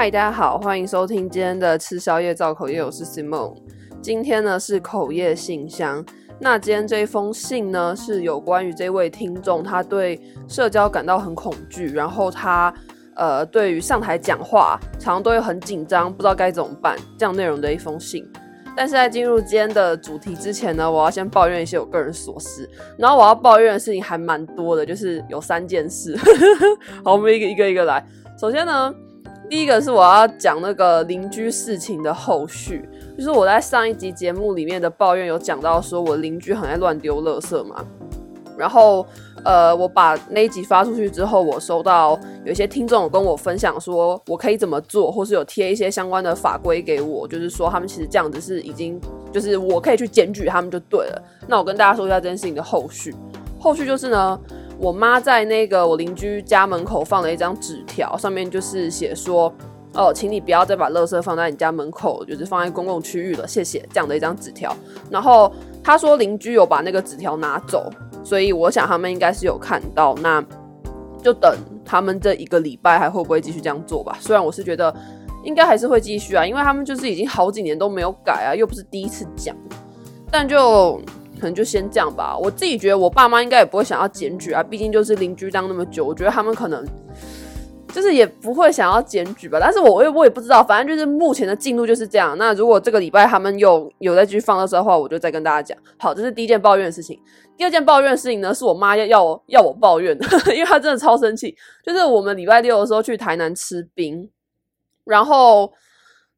嗨，大家好，欢迎收听今天的吃宵夜造口业，我是 Simon。今天呢是口业信箱。那今天这一封信呢是有关于这位听众，他对社交感到很恐惧，然后他呃对于上台讲话常常都会很紧张，不知道该怎么办这样内容的一封信。但是在进入今天的主题之前呢，我要先抱怨一些我个人琐事。然后我要抱怨的事情还蛮多的，就是有三件事。好，我们一个一个一个来。首先呢，第一个是我要讲那个邻居事情的后续，就是我在上一集节目里面的抱怨有讲到说我邻居很爱乱丢垃圾嘛。然后，呃，我把那一集发出去之后，我收到有一些听众有跟我分享说，我可以怎么做，或是有贴一些相关的法规给我，就是说他们其实这样子是已经，就是我可以去检举他们就对了。那我跟大家说一下这件事情的后续。后续就是呢，我妈在那个我邻居家门口放了一张纸条，上面就是写说，哦，请你不要再把垃圾放在你家门口，就是放在公共区域了，谢谢。这样的一张纸条。然后她说邻居有把那个纸条拿走。所以我想他们应该是有看到，那就等他们这一个礼拜还会不会继续这样做吧。虽然我是觉得应该还是会继续啊，因为他们就是已经好几年都没有改啊，又不是第一次讲，但就可能就先这样吧。我自己觉得我爸妈应该也不会想要检举啊，毕竟就是邻居当那么久，我觉得他们可能。就是也不会想要检举吧，但是我也我也不知道，反正就是目前的进度就是这样。那如果这个礼拜他们有有再继续放的时候的话，我就再跟大家讲。好，这是第一件抱怨的事情。第二件抱怨的事情呢，是我妈要要我要我抱怨的，因为她真的超生气。就是我们礼拜六的时候去台南吃冰，然后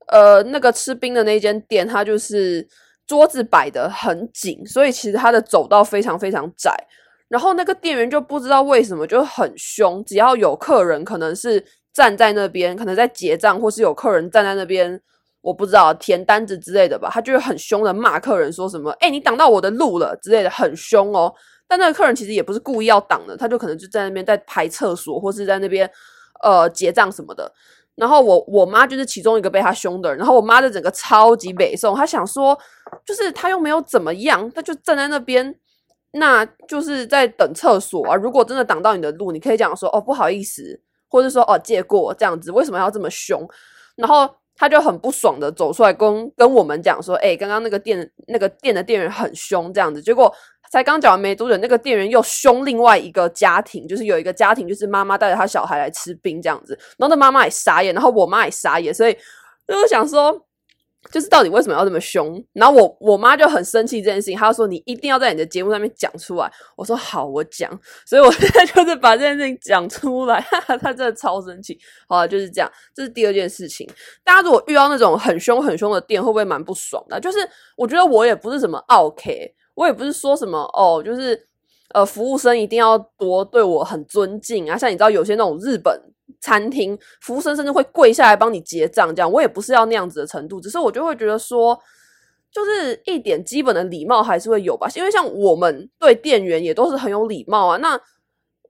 呃那个吃冰的那间店，它就是桌子摆得很紧，所以其实它的走道非常非常窄。然后那个店员就不知道为什么就很凶，只要有客人可能是站在那边，可能在结账，或是有客人站在那边，我不知道填单子之类的吧，他就会很凶的骂客人，说什么“哎，你挡到我的路了”之类的，很凶哦。但那个客人其实也不是故意要挡的，他就可能就在那边在排厕所，或是在那边呃结账什么的。然后我我妈就是其中一个被他凶的人，然后我妈的整个超级北宋，她想说，就是他又没有怎么样，他就站在那边。那就是在等厕所啊！如果真的挡到你的路，你可以讲说哦，不好意思，或者说哦，借过这样子，为什么要这么凶？然后他就很不爽的走出来跟跟我们讲说，诶，刚刚那个店那个店的店员很凶这样子。结果才刚讲完没多久，那个店员又凶另外一个家庭，就是有一个家庭，就是妈妈带着她小孩来吃冰这样子，然后那妈妈也傻眼，然后我妈也傻眼，所以就是想说。就是到底为什么要这么凶？然后我我妈就很生气这件事情，她说你一定要在你的节目上面讲出来。我说好，我讲。所以我现在就是把这件事情讲出来，她真的超生气。好，就是这样。这是第二件事情。大家如果遇到那种很凶很凶的店，会不会蛮不爽的？就是我觉得我也不是什么 OK，我也不是说什么哦，就是呃，服务生一定要多对我很尊敬啊。像你知道有些那种日本。餐厅服务生甚至会跪下来帮你结账，这样我也不是要那样子的程度，只是我就会觉得说，就是一点基本的礼貌还是会有吧。因为像我们对店员也都是很有礼貌啊，那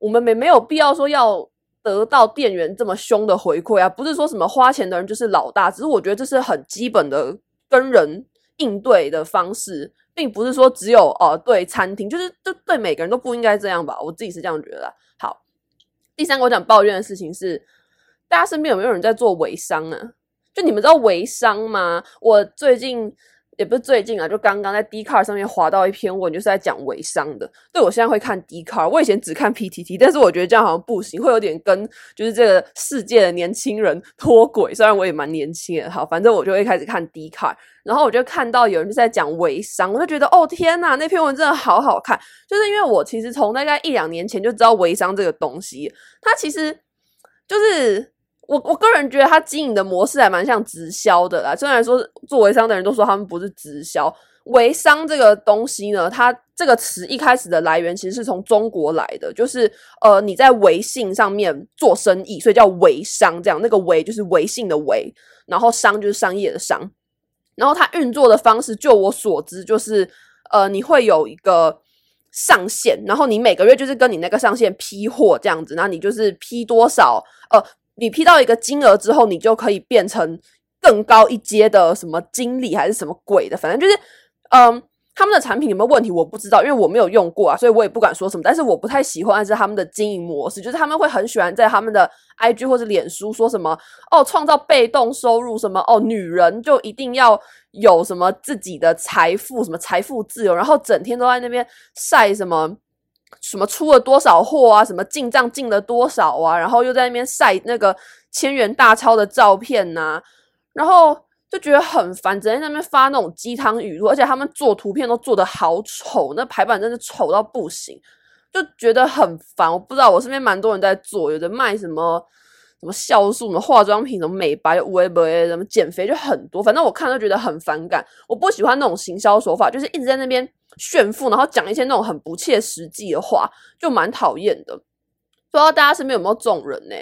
我们没没有必要说要得到店员这么凶的回馈啊，不是说什么花钱的人就是老大，只是我觉得这是很基本的跟人应对的方式，并不是说只有呃对餐厅，就是就对每个人都不应该这样吧，我自己是这样觉得。好。第三个我讲抱怨的事情是，大家身边有没有人在做微商啊？就你们知道微商吗？我最近也不是最近啊，就刚刚在 d c a r 上面滑到一篇文，就是在讲微商的。对，我现在会看 d c a r 我以前只看 PTT，但是我觉得这样好像不行，会有点跟就是这个世界的年轻人 脱轨。虽然我也蛮年轻的，好，反正我就会开始看 d c a r 然后我就看到有人就在讲微商，我就觉得哦天呐，那篇文真的好好看。就是因为我其实从大概一两年前就知道微商这个东西，它其实就是。我我个人觉得他经营的模式还蛮像直销的啦。虽然说做微商的人都说他们不是直销，微商这个东西呢，它这个词一开始的来源其实是从中国来的，就是呃你在微信上面做生意，所以叫微商。这样那个微就是微信的微，然后商就是商业的商。然后它运作的方式，就我所知，就是呃你会有一个上限，然后你每个月就是跟你那个上限批货这样子，然后你就是批多少呃。你批到一个金额之后，你就可以变成更高一阶的什么经理还是什么鬼的，反正就是，嗯，他们的产品有没有问题，我不知道，因为我没有用过啊，所以我也不敢说什么。但是我不太喜欢是他们的经营模式，就是他们会很喜欢在他们的 IG 或者脸书说什么哦，创造被动收入，什么哦，女人就一定要有什么自己的财富，什么财富自由，然后整天都在那边晒什么什么出了多少货啊，什么进账进了多少啊，然后又在那边晒那个千元大钞的照片呐、然后。就觉得很烦，整天在那边发那种鸡汤语录，而且他们做图片都做得好丑，那排版真的丑到不行，就觉得很烦。我不知道，我身边蛮多人在做，有的卖什么什么酵素、什么化妆品、什么美白、微博、什么减肥，就很多。反正我看都觉得很反感。我不喜欢那种行销手法，就是一直在那边炫富，然后讲一些那种很不切实际的话，就蛮讨厌的。不知道大家身边有没有这种人呢？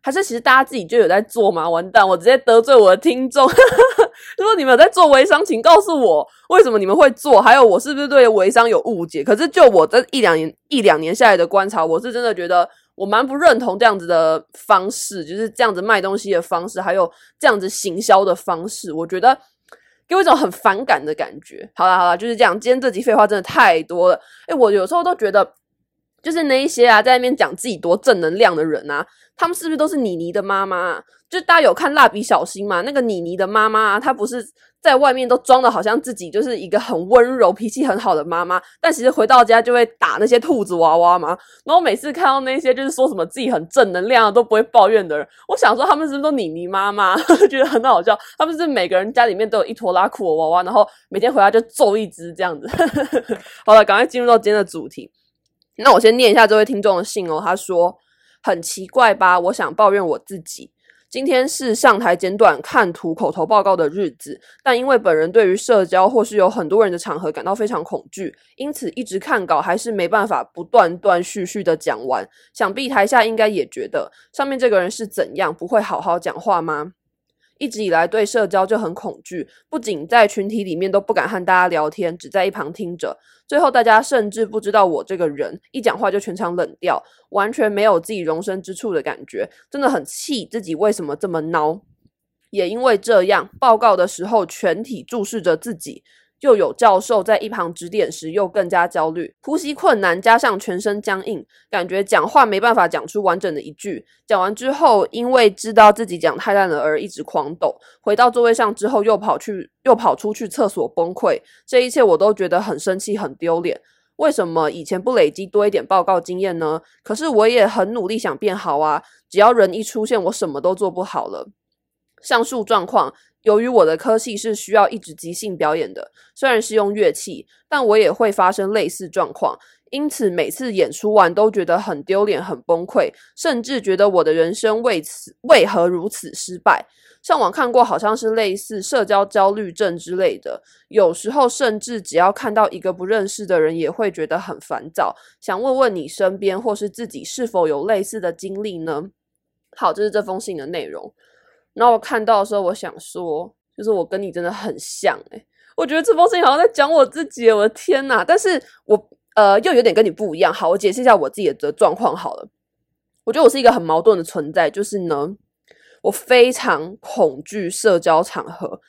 还是其实大家自己就有在做吗？完蛋，我直接得罪我的听众。如果你们有在做微商，请告诉我为什么你们会做，还有我是不是对微商有误解？可是就我这一两年一两年下来的观察，我是真的觉得我蛮不认同这样子的方式，就是这样子卖东西的方式，还有这样子行销的方式，我觉得给我一种很反感的感觉。好啦好啦，就是这样。今天这集废话真的太多了，诶，我有时候都觉得，就是那一些啊，在那边讲自己多正能量的人啊。他们是不是都是妮妮的妈妈啊？就大家有看蜡笔小新吗？那个妮妮的妈妈，她不是在外面都装的好像自己就是一个很温柔、脾气很好的妈妈，但其实回到家就会打那些兔子娃娃嘛。然后每次看到那些就是说什么自己很正能量都不会抱怨的人，我想说他们是不是都妮妮妈妈？觉得很好笑。他们是每个人家里面都有一坨拉库的娃娃，然后每天回家就揍一只这样子。好了，赶快进入到今天的主题。那我先念一下这位听众的信哦，他说。很奇怪吧？我想抱怨我自己。今天是上台简短看图口头报告的日子，但因为本人对于社交或是有很多人的场合感到非常恐惧，因此一直看稿还是没办法不断断续续的讲完。想必台下应该也觉得上面这个人是怎样，不会好好讲话吗？一直以来对社交就很恐惧，不仅在群体里面都不敢和大家聊天，只在一旁听着。最后大家甚至不知道我这个人，一讲话就全场冷掉，完全没有自己容身之处的感觉，真的很气自己为什么这么孬。也因为这样，报告的时候全体注视着自己。又有教授在一旁指点时，又更加焦虑，呼吸困难，加上全身僵硬，感觉讲话没办法讲出完整的一句。讲完之后，因为知道自己讲太烂了而一直狂抖。回到座位上之后，又跑去，又跑出去厕所崩溃。这一切我都觉得很生气，很丢脸。为什么以前不累积多一点报告经验呢？可是我也很努力想变好啊，只要人一出现，我什么都做不好了。上述状况。由于我的科系是需要一直即兴表演的，虽然是用乐器，但我也会发生类似状况，因此每次演出完都觉得很丢脸、很崩溃，甚至觉得我的人生为此为何如此失败。上网看过，好像是类似社交焦虑症之类的，有时候甚至只要看到一个不认识的人，也会觉得很烦躁。想问问你身边或是自己是否有类似的经历呢？好，这是这封信的内容。然后我看到的时候，我想说，就是我跟你真的很像诶、我觉得这封信好像在讲我自己，我的天呐，但是我呃又有点跟你不一样。好，我解释一下我自己的状况好了。我觉得我是一个很矛盾的存在，就是呢，我非常恐惧社交场合，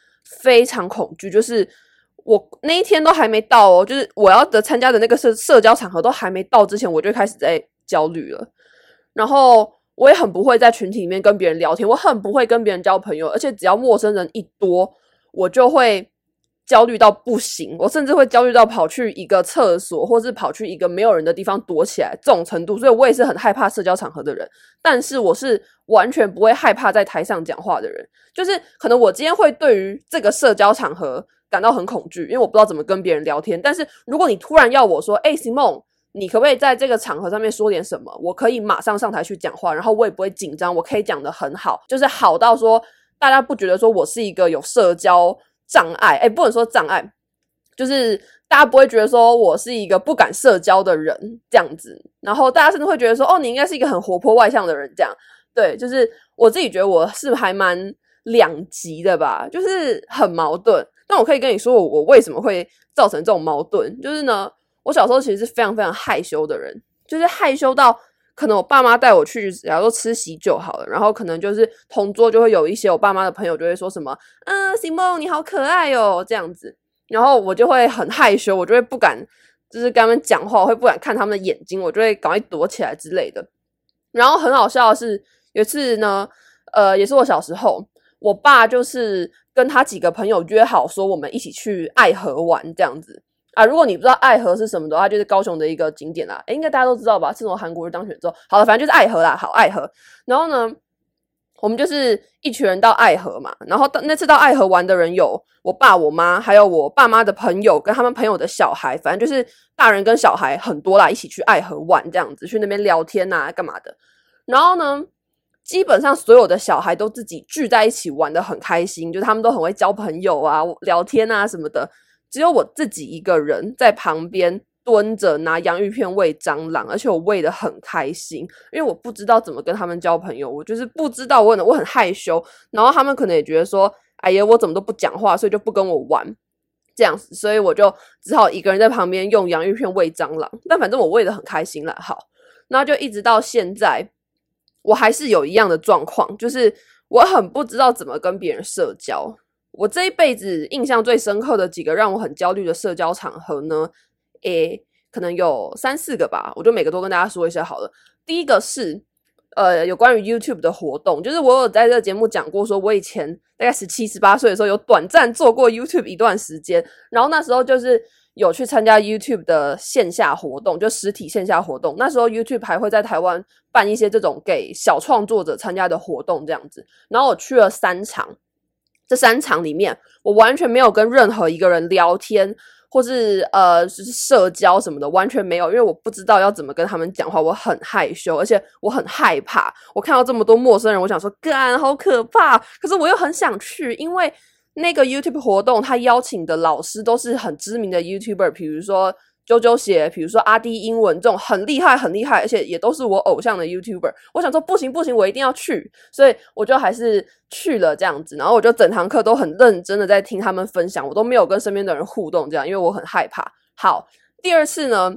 非常恐惧。就是我那一天都还没到哦，就是我要的参加的那个社社交场合都还没到之前，我就开始在焦虑了。然后。我也很不会在群体里面跟别人聊天，我很不会跟别人交朋友，而且只要陌生人一多，我就会焦虑到不行。我甚至会焦虑到跑去一个厕所，或是跑去一个没有人的地方躲起来这种程度。所以我也是很害怕社交场合的人，但是我是完全不会害怕在台上讲话的人。就是可能我今天会对于这个社交场合感到很恐惧，因为我不知道怎么跟别人聊天。但是如果你突然要我说，诶，Simon。你可不可以在这个场合上面说点什么？我可以马上上台去讲话，然后我也不会紧张，我可以讲得很好，就是好到说大家不觉得说我是一个有社交障碍，诶，不能说障碍，就是大家不会觉得说我是一个不敢社交的人这样子，然后大家甚至会觉得说，哦，你应该是一个很活泼外向的人这样，对，就是我自己觉得我是还蛮两极的吧，就是很矛盾。但我可以跟你说，我我为什么会造成这种矛盾，就是呢。我小时候其实是非常非常害羞的人，就是害羞到可能我爸妈带我去，假如说吃喜酒好了，然后可能就是同桌就会有一些我爸妈的朋友就会说什么，嗯，Simon 你好可爱哦，这样子。然后我就会很害羞，我就会不敢，就是跟他们讲话，我会不敢看他们的眼睛，我就会赶快躲起来之类的。然后很好笑的是，有一次呢，呃，也是我小时候，我爸就是跟他几个朋友约好说，我们一起去爱河玩这样子啊。如果你不知道爱河是什么的话，就是高雄的一个景点啦，诶，应该大家都知道吧？自从韩国瑜当选之后，好了，反正就是爱河啦，好爱河。然后呢，我们就是一群人到爱河嘛，然后那次到爱河玩的人有我爸、我妈，还有我爸妈的朋友跟他们朋友的小孩，反正就是大人跟小孩很多啦，一起去爱河玩这样子，去那边聊天啊，干嘛的。然后呢，基本上所有的小孩都自己聚在一起玩的很开心，就是他们都很会交朋友啊、聊天啊什么的，只有我自己一个人在旁边。蹲着拿洋芋片喂蟑螂，而且我喂的很开心，因为我不知道怎么跟他们交朋友，我就是不知道，我很我很害羞，然后他们可能也觉得说，哎呀，我怎么都不讲话，所以就不跟我玩这样子，所以我就只好一个人在旁边用洋芋片喂蟑螂，但反正我喂的很开心了。好，那就一直到现在，我还是有一样的状况，就是我很不知道怎么跟别人社交。我这一辈子印象最深刻的几个让我很焦虑的社交场合呢，诶，可能有三四个吧，我就每个都跟大家说一下好了。第一个是，呃，有关于 YouTube 的活动，就是我有在这个节目讲过，说我以前大概十七、十八岁的时候有短暂做过 YouTube 一段时间，然后那时候就是有去参加 YouTube 的线下活动，就实体线下活动。那时候 YouTube 还会在台湾办一些这种给小创作者参加的活动，这样子。然后我去了三场，这三场里面，我完全没有跟任何一个人聊天。或是呃，就是社交什么的完全没有，因为我不知道要怎么跟他们讲话，我很害羞，而且我很害怕。我看到这么多陌生人，我想说，干，好可怕！可是我又很想去，因为那个 YouTube 活动，他邀请的老师都是很知名的 YouTuber，比如说。啾啾写，比如说阿滴英文这种很厉害、很厉害，而且也都是我偶像的 YouTuber。我想说不行不行，我一定要去，所以我就还是去了这样子。然后我就整堂课都很认真的在听他们分享，我都没有跟身边的人互动，这样因为我很害怕。好，第二次呢，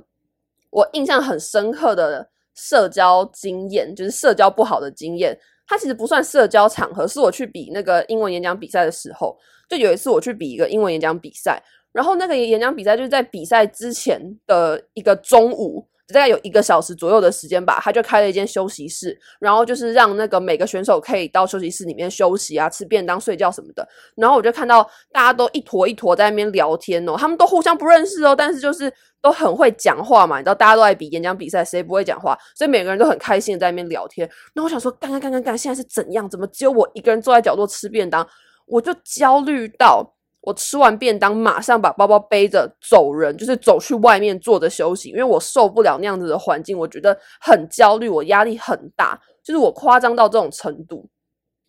我印象很深刻的社交经验，就是社交不好的经验。它其实不算社交场合，是我去比那个英文演讲比赛的时候，就有一次我去比一个英文演讲比赛。然后那个演讲比赛就是在比赛之前的一个中午，大概有一个小时左右的时间吧，他就开了一间休息室，然后就是让那个每个选手可以到休息室里面休息啊，吃便当、睡觉什么的。然后我就看到大家都一坨一坨在那边聊天哦，他们都互相不认识哦，但是就是都很会讲话嘛，你知道大家都在比演讲比赛，谁不会讲话？所以每个人都很开心在那边聊天。那我想说，干干干干干，现在是怎样？怎么只有我一个人坐在角落吃便当？我就焦虑到。我吃完便当，马上把包包背着走人，就是走去外面坐着休息，因为我受不了那样子的环境，我觉得很焦虑，我压力很大，就是我夸张到这种程度。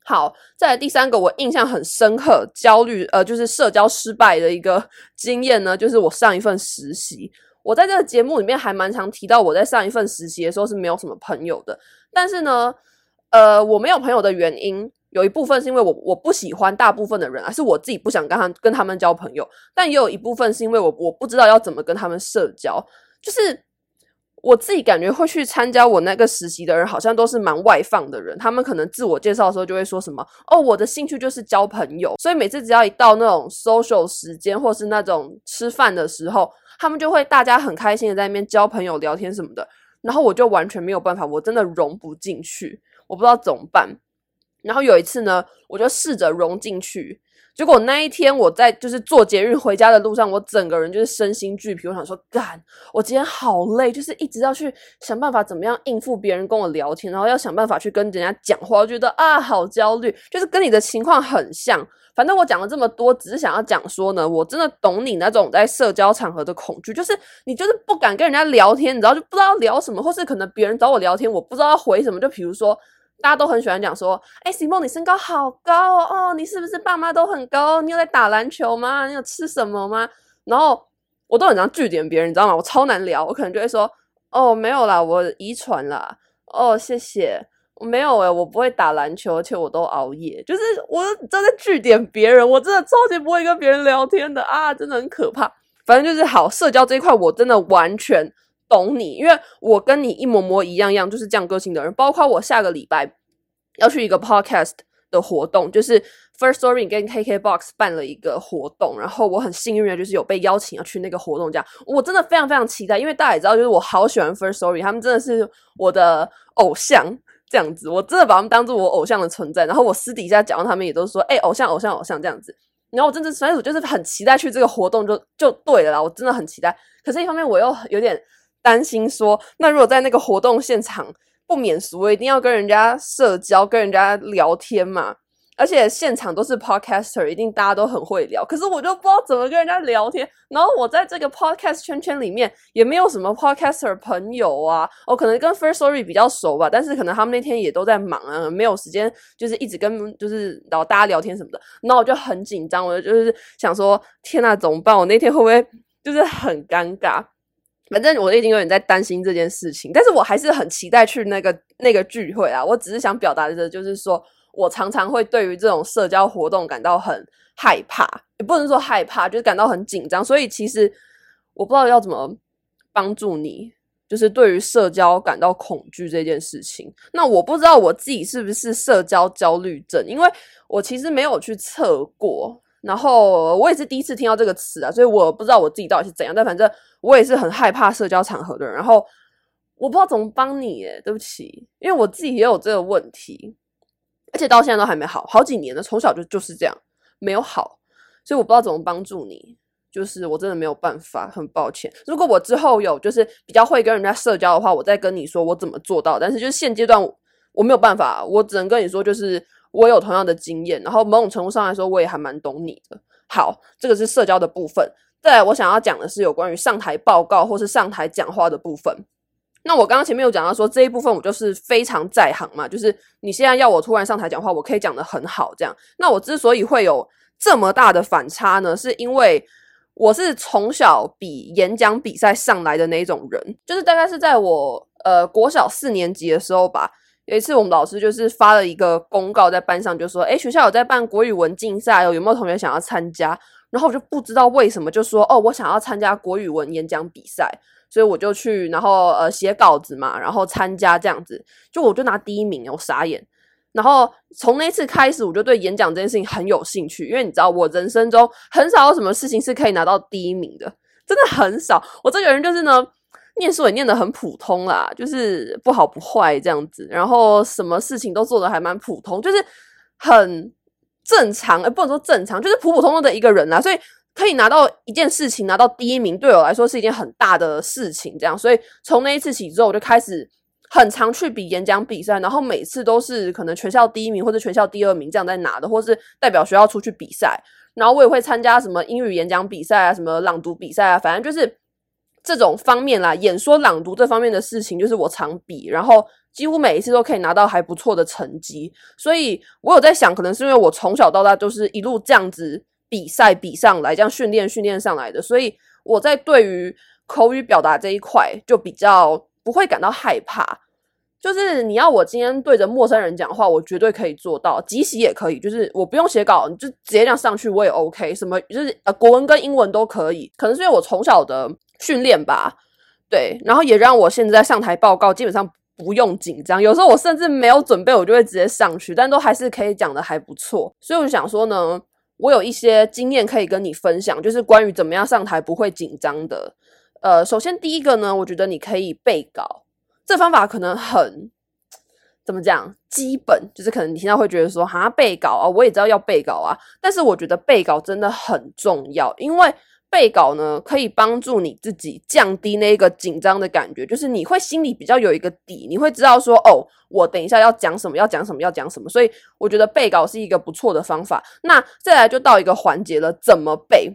好，再来第三个，我印象很深刻，焦虑呃，就是社交失败的一个经验呢，就是我上一份实习，我在这个节目里面还蛮常提到，我在上一份实习的时候是没有什么朋友的，但是呢，呃，我没有朋友的原因。有一部分是因为我我不喜欢大部分的人，而是我自己不想跟他跟他们交朋友。但也有一部分是因为我我不知道要怎么跟他们社交。就是我自己感觉会去参加我那个实习的人，好像都是蛮外放的人。他们可能自我介绍的时候就会说什么：“哦，我的兴趣就是交朋友。”所以每次只要一到那种 social 时间，或是那种吃饭的时候，他们就会大家很开心的在那边交朋友、聊天什么的。然后我就完全没有办法，我真的融不进去，我不知道怎么办。然后有一次呢，我就试着融进去，结果那一天我在就是坐捷运回家的路上，我整个人就是身心俱疲。我想说，干，我今天好累，就是一直要去想办法怎么样应付别人跟我聊天，然后要想办法去跟人家讲话，我觉得啊，好焦虑，就是跟你的情况很像。反正我讲了这么多，只是想要讲说呢，我真的懂你那种在社交场合的恐惧，就是你就是不敢跟人家聊天，你知道就不知道聊什么，或是可能别人找我聊天，我不知道要回什么，就比如说。大家都很喜欢讲说，哎，Simone，你身高好高哦，哦，你是不是爸妈都很高？你有在打篮球吗？你有吃什么吗？然后我都很常句点别人，你知道吗？我超难聊，我可能就会说，哦，没有啦，我遗传啦，哦，谢谢，我没有诶、我不会打篮球，而且我都熬夜，就是我真的句点别人，我真的超级不会跟别人聊天的啊，真的很可怕。反正就是好社交这一块，我真的完全。懂你，因为我跟你一模模一样样，就是这样个性的人。包括我下个礼拜要去一个 podcast 的活动，就是 First Story 跟 KKBOX 办了一个活动，然后我很幸运的就是有被邀请要去那个活动，这样。我真的非常非常期待，因为大家也知道，就是我好喜欢 Firstory，他们真的是我的偶像，这样子，我真的把他们当做我偶像的存在，然后我私底下讲到，他们也都说，哎、偶像，偶像，偶像这样子，然后我真的，所以我就是很期待去这个活动就，就就对了啦，我真的很期待，可是一方面我又有点担心说，那如果在那个活动现场。不免俗，我一定要跟人家社交，跟人家聊天嘛。而且现场都是 podcaster，一定大家都很会聊。可是我就不知道怎么跟人家聊天。然后我在这个 podcast 圈圈里面也没有什么 podcaster 朋友啊。我可能跟 first story 比较熟吧，但是可能他们那天也都在忙啊，没有时间就是一直跟就是然后大家聊天什么的。然后我就很紧张，我就是想说，天呐，怎么办？我那天会不会就是很尴尬？反正我已经有点在担心这件事情，但是我还是很期待去那个那个聚会啊。我只是想表达的，就是说我常常会对于这种社交活动感到很害怕，也不能说害怕，就是感到很紧张。所以其实我不知道要怎么帮助你，就是对于社交感到恐惧这件事情。那我不知道我自己是不是社交焦虑症，因为我其实没有去测过。然后我也是第一次听到这个词啊，所以我不知道我自己到底是怎样。但反正我也是很害怕社交场合的人。然后我不知道怎么帮你，耶，对不起，因为我自己也有这个问题，而且到现在都还没好，好几年了，从小就就是这样，没有好，所以我不知道怎么帮助你。就是我真的没有办法，很抱歉。如果我之后有就是比较会跟人家社交的话，我再跟你说我怎么做到。但是就是现阶段我没有办法，我只能跟你说就是。我有同样的经验，然后某种程度上来说，我也还蛮懂你的。好，这个是社交的部分。再来，我想要讲的是有关于上台报告或是上台讲话的部分。那我刚刚前面有讲到说这一部分我就是非常在行嘛，就是你现在要我突然上台讲话，我可以讲得很好这样。那我之所以会有这么大的反差呢，是因为我是从小比演讲比赛上来的那种人，就是大概是在我呃国小四年级的时候吧。有一次，我们老师就是发了一个公告在班上，就说：“诶，学校有在办国语文竞赛哦，有没有同学想要参加？”然后我就不知道为什么就说：“哦，我想要参加国语文演讲比赛。”所以我就去，然后呃写稿子嘛，然后参加这样子，就我就拿第一名，我傻眼。然后从那次开始，我就对演讲这件事情很有兴趣，因为你知道，我人生中很少有什么事情是可以拿到第一名的，真的很少。我这个人就是呢。念书也念得很普通啦，就是不好不坏这样子，然后什么事情都做得还蛮普通，就是很正常，呃，不能说正常，就是普普通通的一个人啦。所以可以拿到一件事情拿到第一名，对我来说是一件很大的事情。这样，所以从那一次起之后，我就开始很常去比演讲比赛，然后每次都是可能全校第一名或者全校第二名这样在拿的，或是代表学校出去比赛。然后我也会参加什么英语演讲比赛啊，什么朗读比赛啊，反正就是。这种方面啦，演说、朗读这方面的事情，就是我常比，然后几乎每一次都可以拿到还不错的成绩。所以我有在想，可能是因为我从小到大都是一路这样子比赛比上来，这样训练训练上来的，所以我在对于口语表达这一块就比较不会感到害怕。就是你要我今天对着陌生人讲话，我绝对可以做到，即席也可以，就是我不用写稿，你就直接这样上去，我也 OK。什么就是呃，国文跟英文都可以，可能是因为我从小的。训练吧，对，然后也让我现在上台报告基本上不用紧张。有时候我甚至没有准备，我就会直接上去，但都还是可以讲的还不错。所以我想说呢，我有一些经验可以跟你分享，就是关于怎么样上台不会紧张的。呃，首先第一个呢，我觉得你可以背稿，这方法可能很怎么讲，基本就是可能你听到会觉得说，哈，背稿啊，我也知道要背稿啊，但是我觉得背稿真的很重要，因为。背稿呢，可以帮助你自己降低那个紧张的感觉，就是你会心里比较有一个底，你会知道说，哦，我等一下要讲什么，要讲什么，要讲什么。所以我觉得背稿是一个不错的方法。那再来就到一个环节了，怎么背？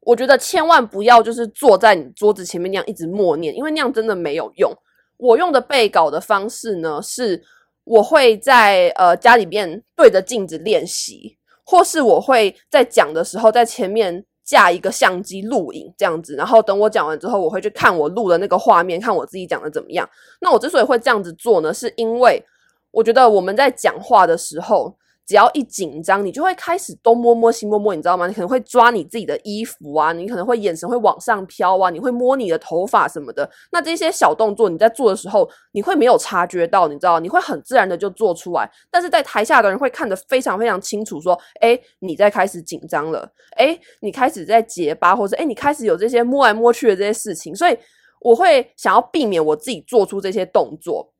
我觉得千万不要就是坐在你桌子前面那样一直默念，因为那样真的没有用。我用的背稿的方式呢，是我会在呃家里边对着镜子练习，或是我会在讲的时候在前面。架一个相机录影这样子，然后等我讲完之后，我会去看我录的那个画面，看我自己讲的怎么样。那我之所以会这样子做呢，是因为我觉得我们在讲话的时候，只要一紧张，你就会开始东摸摸西摸摸，你知道吗？你可能会抓你自己的衣服啊，你可能会眼神会往上飘啊，你会摸你的头发什么的。那这些小动作你在做的时候，你会没有察觉到，你知道，你会很自然的就做出来。但是在台下的人会看得非常非常清楚，说，诶，你在开始紧张了，诶，你开始在结巴，或者，诶，你开始有这些摸来摸去的这些事情，所以我会想要避免我自己做出这些动作。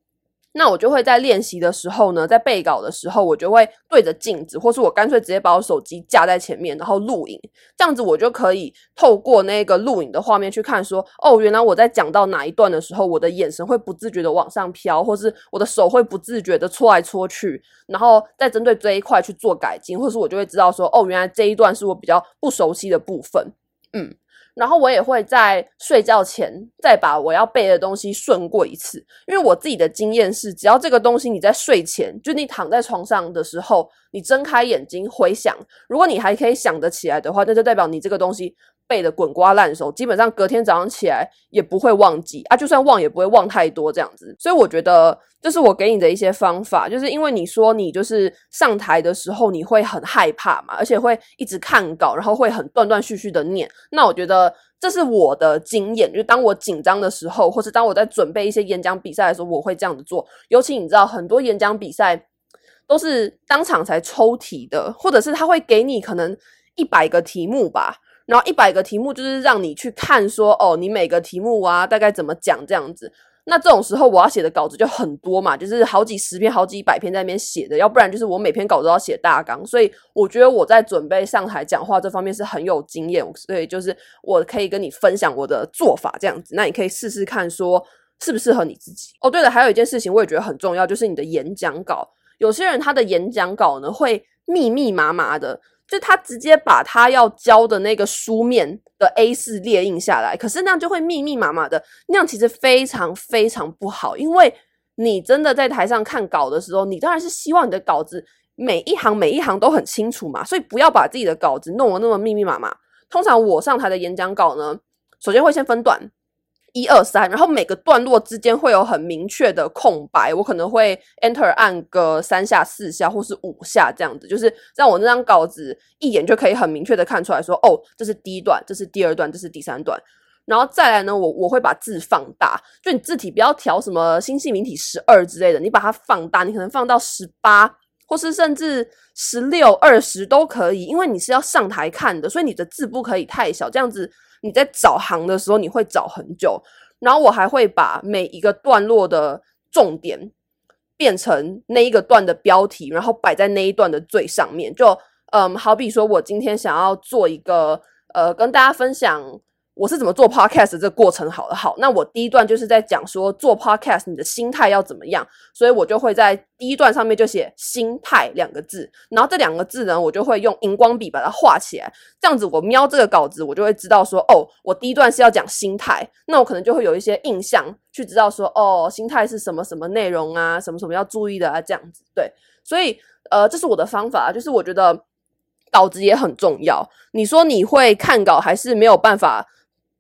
那我就会在练习的时候呢，在背稿的时候，我就会对着镜子，或是我干脆直接把我手机架在前面，然后录影，这样子我就可以透过那个录影的画面去看，说，哦，原来我在讲到哪一段的时候，我的眼神会不自觉的往上飘，或是我的手会不自觉的搓来搓去，然后再针对这一块去做改进，或是我就会知道说，哦，原来这一段是我比较不熟悉的部分，嗯。然后我也会在睡觉前再把我要背的东西顺过一次，因为我自己的经验是，只要这个东西你在睡前，就你躺在床上的时候，你睁开眼睛回想，如果你还可以想得起来的话，那就代表你这个东西背的滚瓜烂熟，基本上隔天早上起来也不会忘记啊，就算忘也不会忘太多这样子。所以我觉得这是我给你的一些方法，就是因为你说你就是上台的时候你会很害怕嘛，而且会一直看稿，然后会很断断续续的念。那我觉得这是我的经验，就当我紧张的时候，或是当我在准备一些演讲比赛的时候，我会这样子做。尤其你知道，很多演讲比赛都是当场才抽题的，或者是他会给你可能一百个题目吧。然后一百个题目就是让你去看说，哦，你每个题目啊大概怎么讲这样子。那这种时候我要写的稿子就很多嘛，就是好几十篇、好几百篇在那边写的，要不然就是我每篇稿子都要写大纲。所以我觉得我在准备上台讲话这方面是很有经验，所以就是我可以跟你分享我的做法这样子。那你可以试试看说适不适合你自己。哦，对了，还有一件事情我也觉得很重要，就是你的演讲稿。有些人他的演讲稿呢会密密麻麻的。就他直接把他要交的那个书面的 A4 列印下来，可是那样就会密密麻麻的，那样其实非常非常不好。因为你真的在台上看稿的时候，你当然是希望你的稿子每一行每一行都很清楚嘛，所以不要把自己的稿子弄得那么密密麻麻。通常我上台的演讲稿呢，首先会先分段。一二三，然后每个段落之间会有很明确的空白，我可能会 enter 按个三下、四下或是五下这样子，就是让我那张稿子一眼就可以很明确的看出来说，哦，这是第一段，这是第二段，这是第三段，然后再来呢，我我会把字放大，就你字体不要调什么新细明体十二之类的，你把它放大，你可能放到十八，或是甚至十六、二十都可以，因为你是要上台看的，所以你的字不可以太小，这样子。你在找行的时候，你会找很久。然后我还会把每一个段落的重点变成那一个段的标题，然后摆在那一段的最上面。就嗯，好比说我今天想要做一个呃，跟大家分享。我是怎么做 podcast 的这个过程好了，好，那我第一段就是在讲说做 podcast 你的心态要怎么样，所以我就会在第一段上面就写心态两个字，然后这两个字呢，我就会用荧光笔把它画起来，这样子我瞄这个稿子，我就会知道说，哦，我第一段是要讲心态，那我可能就会有一些印象去知道说，哦，心态是什么什么内容啊，什么什么要注意的啊，这样子，对，所以呃，这是我的方法，就是我觉得稿子也很重要，你说你会看稿还是没有办法？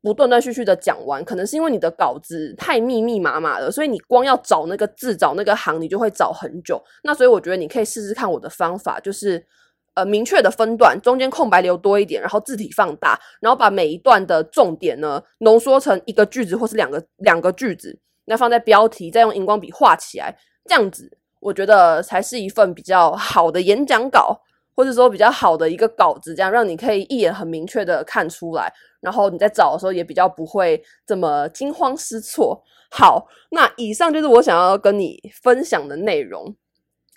不断断续续的讲完，可能是因为你的稿子太密密麻麻了，所以你光要找那个字、找那个行，你就会找很久。那所以我觉得你可以试试看我的方法，就是呃明确的分段，中间空白留多一点，然后字体放大，然后把每一段的重点呢浓缩成一个句子或是两个两个句子，那放在标题，再用荧光笔画起来，这样子我觉得才是一份比较好的演讲稿，或者说比较好的一个稿子，这样让你可以一眼很明确的看出来。然后你在找的时候也比较不会这么惊慌失措。好，那以上就是我想要跟你分享的内容。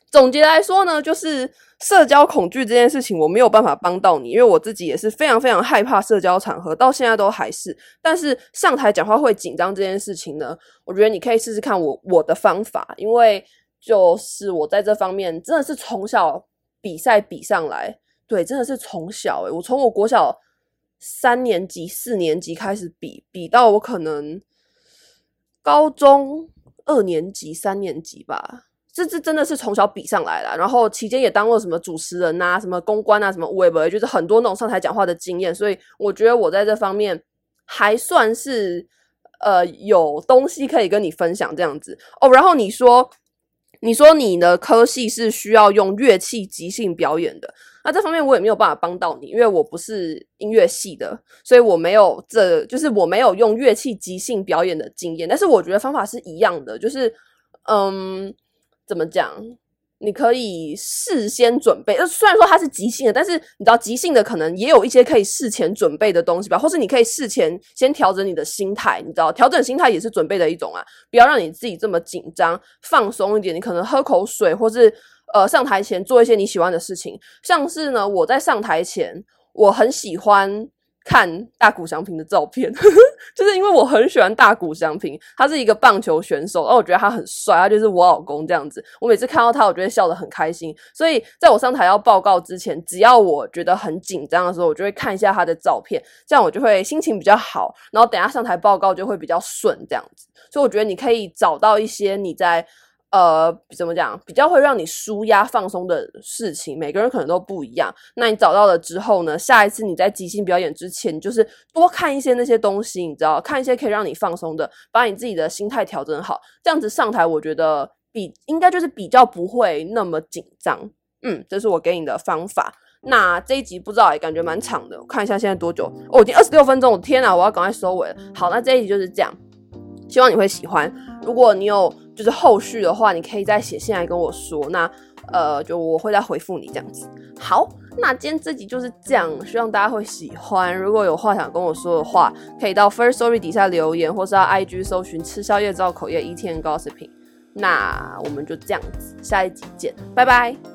总结来说呢，就是社交恐惧这件事情我没有办法帮到你，因为我自己也是非常非常害怕社交场合，到现在都还是。但是上台讲话会紧张这件事情呢，我觉得你可以试试看我我的方法，因为就是我在这方面真的是从小比赛比上来，对，真的是从小诶、我从我国小。三年级、四年级开始比，比到我可能高中二年级、三年级吧，这这真的是从小比上来了。然后期间也当过什么主持人啊、什么公关啊、什么 whatever，就是很多那种上台讲话的经验。所以我觉得我在这方面还算是呃有东西可以跟你分享这样子哦。然后你说。你说你的科系是需要用乐器即兴表演的，那这方面我也没有办法帮到你，因为我不是音乐系的，所以我没有这就是我没有用乐器即兴表演的经验。但是我觉得方法是一样的，就是嗯，怎么讲？你可以事先准备，虽然说它是即兴的，但是你知道即兴的可能也有一些可以事前准备的东西吧，或是你可以事前先调整你的心态，你知道，调整心态也是准备的一种啊，不要让你自己这么紧张，放松一点，你可能喝口水，或是呃上台前做一些你喜欢的事情，像是呢，我在上台前，我很喜欢。看大谷翔平的照片，就是因为我很喜欢大谷翔平，他是一个棒球选手，然后我觉得他很帅，他就是我老公这样子。我每次看到他，我就会笑得很开心。所以在我上台要报告之前，只要我觉得很紧张的时候，我就会看一下他的照片，这样我就会心情比较好，然后等下上台报告就会比较顺这样子。所以我觉得你可以找到一些你在。呃，怎么讲？比较会让你舒压放松的事情，每个人可能都不一样。那你找到了之后呢？下一次你在即兴表演之前，就是多看一些那些东西，你知道，看一些可以让你放松的，把你自己的心态调整好，这样子上台，我觉得比应该就是比较不会那么紧张。嗯，这是我给你的方法。那这一集不知道也感觉蛮长的，我看一下现在多久？哦，已经二十六分钟。我天哪，我要赶快收尾了。好，那这一集就是这样，希望你会喜欢。如果你有。就是后续的话，你可以再写信来跟我说，那呃，就我会再回复你这样子。好，那今天这集就是这样，希望大家会喜欢。如果有话想跟我说的话，可以到 First Story 底下留言，或是到 IG 搜寻“吃宵夜造口业一天 Gossip”。那我们就这样子，下一集见，拜拜。